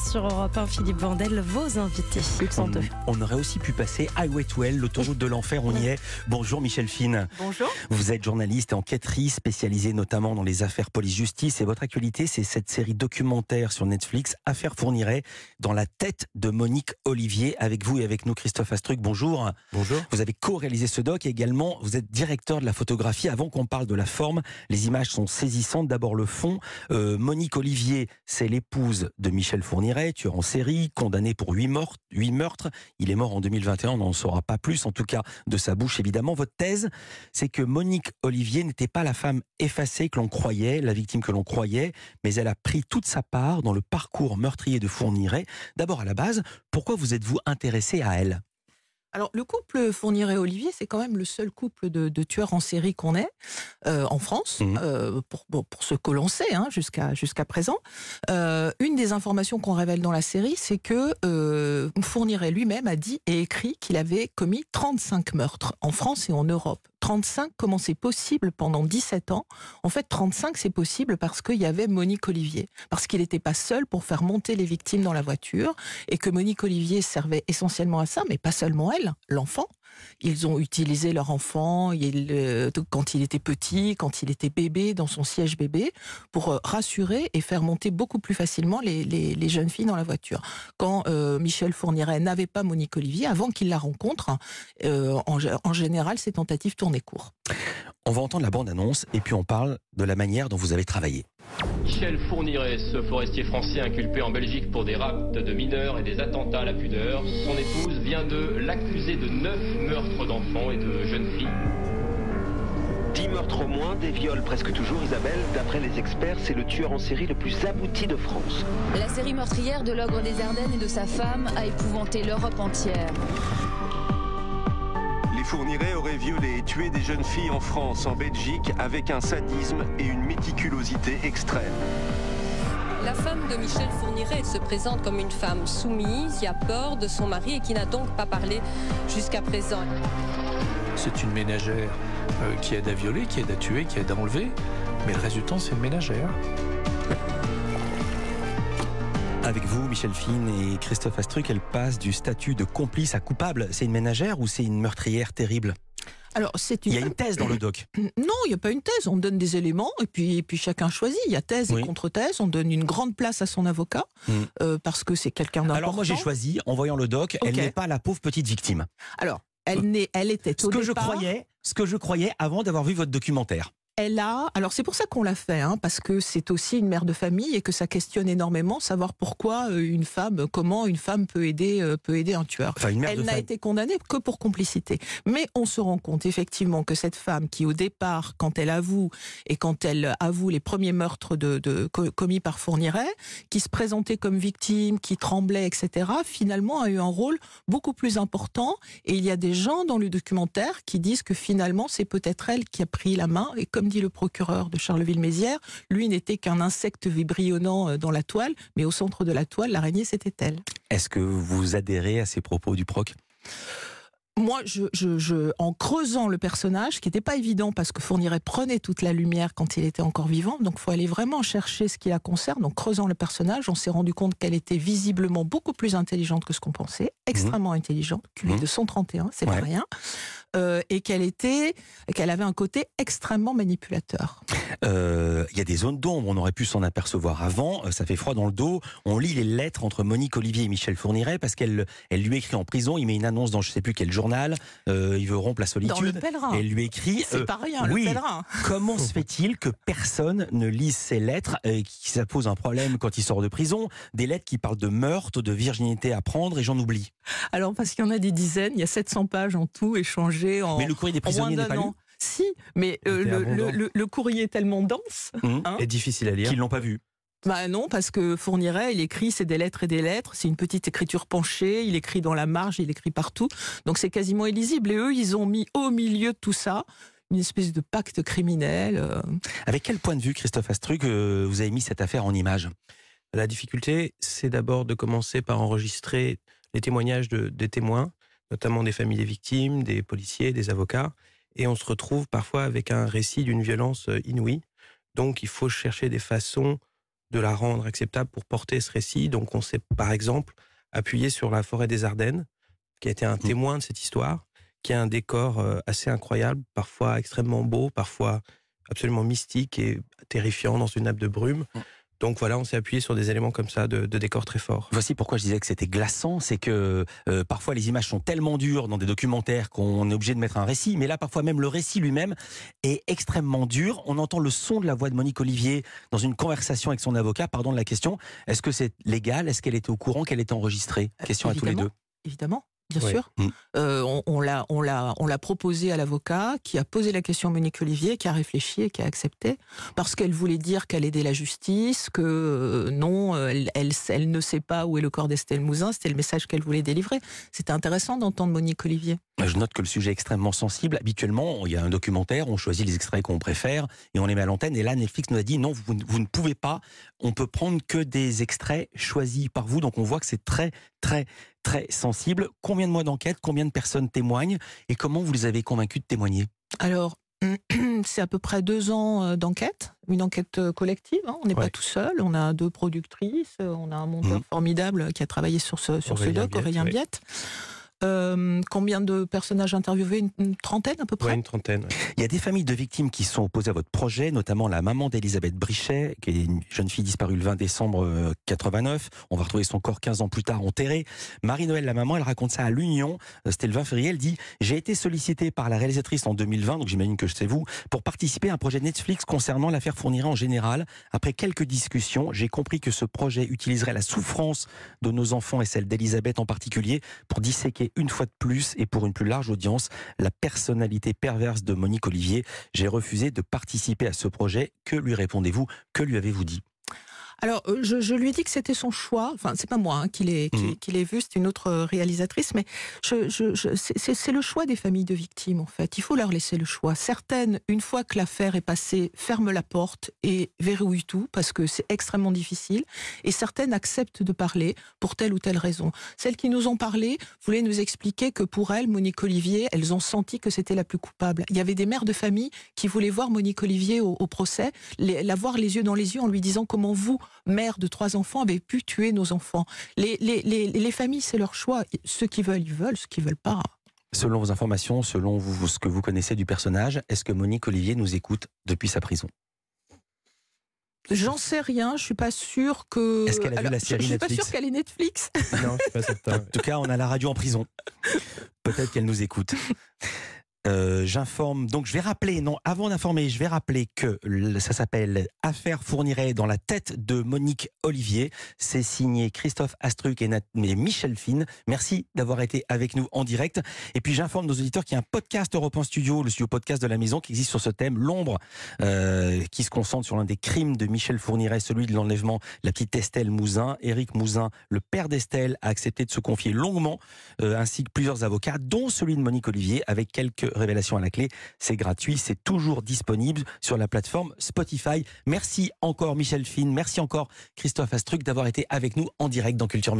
Sur Europe 1, Philippe Vandel, vos invités. On, on, aurait aussi pu passer Highway to Hell, l'autoroute de l'enfer, on y est. Bonjour Michel Fine. Bonjour. Vous êtes journaliste et enquêtrice spécialisée notamment dans les affaires police-justice et votre actualité c'est cette série documentaire sur Netflix, Affaires Fourniret, dans la tête de Monique Olivier, avec vous et avec nous Christophe Astruc. Bonjour. Bonjour. Vous avez co-réalisé ce doc et également vous êtes directeur de la photographie. Avant qu'on parle de la forme, les images sont saisissantes. D'abord le fond. Euh, Monique Olivier, c'est l'épouse de Michel Fourniret, tueur en série, condamné pour huit meurtres, meurtres. Il est mort en 2021, on n'en saura pas plus, en tout cas de sa bouche évidemment. Votre thèse, c'est que Monique Olivier n'était pas la femme effacée que l'on croyait, la victime que l'on croyait, mais elle a pris toute sa part dans le parcours meurtrier de Fourniret. D'abord à la base, pourquoi vous êtes-vous intéressé à elle? Alors, le couple Fourniret-Olivier, c'est quand même le seul couple de, tueurs en série qu'on ait euh, en France, mmh. euh, pour, pour, ce que l'on sait hein, jusqu'à jusqu'à présent. Euh, une des informations qu'on révèle dans la série, c'est que Fourniret lui-même a dit et écrit qu'il avait commis 35 meurtres en France et en Europe. 35, comment c'est possible pendant 17 ans? En fait, 35, c'est possible parce qu'il y avait Monique Olivier. Parce qu'il n'était pas seul pour faire monter les victimes dans la voiture et que Monique Olivier servait essentiellement à ça, mais pas seulement elle, l'enfant. Ils ont utilisé leur enfant il, quand il était petit, quand il était bébé, dans son siège bébé, pour euh, rassurer et faire monter beaucoup plus facilement les, jeunes filles dans la voiture. Quand euh, Michel Fourniret n'avait pas Monique Olivier, avant qu'il la rencontre, euh, en, en, général, ses tentatives tournaient court. On va entendre la bande-annonce et puis on parle de la manière dont vous avez travaillé. Michel Fourniret, ce forestier français inculpé en Belgique pour des rapts de mineurs et des attentats à la pudeur, son épouse vient de l'accuser de neuf meurtres d'enfants et de jeunes filles. Dix meurtres au moins, des viols presque toujours, Isabelle. D'après les experts, c'est le tueur en série le plus abouti de France. La série meurtrière de l'ogre des Ardennes et de sa femme a épouvanté l'Europe entière. Fourniret aurait violé et tué des jeunes filles en France, en Belgique, avec un sadisme et une méticulosité extrême. La femme de Michel Fourniret se présente comme une femme soumise, qui a peur de son mari et qui n'a donc pas parlé jusqu'à présent. C'est une ménagère euh, qui aide à violer, qui aide à tuer, qui aide à enlever, mais le résultat c'est une ménagère. Avec vous, Michel Fine et Christophe Astruc, elle passe du statut de complice à coupable. C'est une ménagère ou c'est une meurtrière terrible? Alors, c'est une... Il y a une thèse dans le doc. Non, il n'y a pas une thèse. On donne des éléments et puis, puis chacun choisit. Il y a thèse et contre-thèse. On donne une grande place à son avocat hmm. euh, parce que c'est quelqu'un d'important. Alors moi, j'ai choisi, en voyant le doc, elle n'est pas la pauvre petite victime. Alors, elle, n'est, elle était ce que je croyais, ce que je croyais avant d'avoir vu votre documentaire elle a, alors c'est pour ça qu'on l'a fait, hein, parce que c'est aussi une mère de famille et que ça questionne énormément savoir pourquoi euh, une femme, comment une femme peut aider, euh, peut aider un tueur. elle n'a été condamnée que pour complicité. Mais on se rend compte effectivement que cette femme qui au départ, quand elle avoue et quand elle avoue les premiers meurtres de, de commis par Fourniret, qui se présentait comme victime, qui tremblait, etc., finalement a eu un rôle beaucoup plus important. Et il y a des gens dans le documentaire qui disent que finalement c'est peut-être elle qui a pris la main et comme dit le procureur de Charleville-Mézières, lui n'était qu'un insecte vibrionnant euh, dans la toile, mais au centre de la toile, l'araignée, c'était elle. Est-ce que vous adhérez à ces propos du proc? Moi, je, en creusant le personnage, qui n'était pas évident parce que Fourniret prenait toute la lumière quand il était encore vivant, donc il faut aller vraiment chercher ce qui la concerne. Donc, creusant le personnage, on s'est rendu compte qu'elle était visiblement beaucoup plus intelligente que ce qu'on pensait, extrêmement intelligente, QI mmh. de 131, c'est pas rien, euh, et qu'elle était, qu'elle avait un côté extrêmement manipulateur. Euh, il y a des zones d'ombre, on aurait pu s'en apercevoir avant. Euh, ça fait froid dans le dos. On lit les lettres entre Monique Olivier et Michel Fourniret parce qu'elle elle lui écrit en prison. Il met une annonce dans je sais plus quel journal. Euh, il veut rompre la solitude. Dans le pèlerin. elle lui écrit. C'est pas rien, le pèlerin. Comment se fait-il que personne ne lise ces lettres et qui ça pose un problème quand il sort de prison Des lettres qui parlent de meurtre, de virginité à prendre et j'en oublie. Alors parce qu'il y en a des dizaines, il y a 700 pages en tout échangées en. Mais le courrier des prisonniers n'est pas lu. Si, mais euh, le, courrier est tellement dense mmh. hein, et difficile à lire qu'ils l'ont pas vu. Bah non, parce que Fourniret, il écrit, c'est des lettres et des lettres, c'est une petite écriture penchée, il écrit dans la marge, il écrit partout, donc c'est quasiment illisible. Et eux, ils ont mis au milieu de tout ça une espèce de pacte criminel. Euh. Avec quel point de vue, Christophe Astruc, euh, vous avez mis cette affaire en image? La difficulté, c'est d'abord de commencer par enregistrer les témoignages de, des témoins, notamment des familles des victimes, des policiers, des avocats, et on se retrouve parfois avec un récit d'une violence euh, inouïe. Donc il faut chercher des façons de la rendre acceptable pour porter ce récit. Donc on s'est par exemple appuyé sur la forêt des Ardennes, qui a été un mmh. témoin de cette histoire, qui a un décor euh, assez incroyable, parfois extrêmement beau, parfois absolument mystique et terrifiant dans une nappe de brume. Mmh. Donc voilà, on s'est appuyé sur des éléments comme ça de, décor très forts. Voici pourquoi je disais que c'était glaçant, c'est que euh, parfois les images sont tellement dures dans des documentaires qu'on est obligé de mettre un récit, mais là parfois même le récit lui-même est extrêmement dur. On entend le son de la voix de Monique Olivier dans une conversation avec son avocat, pardon de la question, est-ce que c'est légal? Est-ce qu'elle était au courant qu'elle était enregistrée? Question à tous les deux. Évidemment. Bien sûr. Mm. Euh, on, l'a, on l'a, on l'a proposé à l'avocat, qui a posé la question à Monique Olivier, qui a réfléchi et qui a accepté, parce qu'elle voulait dire qu'elle aidait la justice, que euh, non, elle, elle, ne sait pas où est le corps d'Estelle Mouzin. C'était le message qu'elle voulait délivrer. C'était intéressant d'entendre Monique Olivier. Je note que le sujet est extrêmement sensible. Habituellement, il y a un documentaire, on choisit les extraits qu'on préfère et on les met à l'antenne. Et là, Netflix nous a dit non, vous, vous ne pouvez pas. On peut prendre que des extraits choisis par vous. Donc on voit que c'est très, très, très sensible. Combien de mois d'enquête Combien de personnes témoignent Et comment vous les avez convaincus de témoigner? Alors, c'est à peu près deux ans euh, d'enquête, une enquête euh, collective. Hein. On n'est pas tout seul. On a deux productrices, euh, on a un monteur mmh. formidable qui a travaillé sur ce, sur ce doc, Aurélien Biette. Euh, combien de personnages interviewés une, trentaine à peu près une trentaine. Il y a des familles de victimes qui sont opposées à votre projet, notamment la maman d'Elisabeth Brichet, qui est une jeune fille disparue le 20 décembre 89. Euh, On va retrouver son corps 15 ans plus tard enterré. Marie-Noël, la maman, elle raconte ça à l'Union. Euh, c'était le 20 février. Elle dit J'ai été sollicitée par la réalisatrice en 2020, donc j'imagine que c'est vous, pour participer à un projet Netflix concernant l'affaire Fourniret en général. Après quelques discussions, j'ai compris que ce projet utiliserait la souffrance de nos enfants et celle d'Elisabeth en particulier pour disséquer une fois de plus et pour une plus large audience la personnalité perverse de Monique Olivier. J'ai refusé de participer à ce projet. Que lui répondez-vous? Que lui avez-vous dit? Alors, euh, je, lui ai dit que c'était son choix. Enfin, c'est pas moi hein, qui l'ai mmh. vu, c'est une autre euh, réalisatrice, mais c'est le choix des familles de victimes en fait. Il faut leur laisser le choix. Certaines, une fois que l'affaire est passée, ferment la porte et verrouillent tout parce que c'est extrêmement difficile. Et certaines acceptent de parler pour telle ou telle raison. Celles qui nous ont parlé voulaient nous expliquer que pour elles, Monique Olivier, elles ont senti que c'était la plus coupable. Il y avait des mères de famille qui voulaient voir Monique Olivier au, procès, la voir les yeux dans les yeux en lui disant comment vous mère de trois enfants, avait pu tuer nos enfants. Les, les, les, les familles, c'est leur choix. Ceux qui veulent, ils veulent. Ceux qui veulent pas. Selon vos informations, selon vous, ce que vous connaissez du personnage, est-ce que Monique Olivier nous écoute depuis sa prison? J'en sais rien, je suis pas sûre que. Est-ce qu'elle a vu la série je, Netflix Je suis pas sûre qu'elle est Netflix. Non, je suis pas certain. En tout cas, on a la radio en prison. Peut-être qu'elle nous écoute. Euh, j'informe, donc je vais rappeler, non, avant d'informer, je vais rappeler que ça s'appelle Affaire Fourniret dans la tête de Monique Olivier. C'est signé Christophe Astruc et, Michel Fine. Merci d'avoir été avec nous en direct. Et puis j'informe nos auditeurs qu'il y a un podcast Europe 1 Studio, le studio podcast de la maison, qui existe sur ce thème, l'ombre, euh, qui se concentre sur l'un des crimes de Michel Fourniret, celui de l'enlèvement la petite Estelle Mouzin. Éric Mouzin, le père d'Estelle, a accepté de se confier longuement, euh, ainsi que plusieurs avocats, dont celui de Monique Olivier, avec quelques révélation à la clé. C'est gratuit, c'est toujours disponible sur la plateforme Spotify. Merci encore Michel Fine, merci encore Christophe Astruc d'avoir été avec nous en direct dans Culture Média.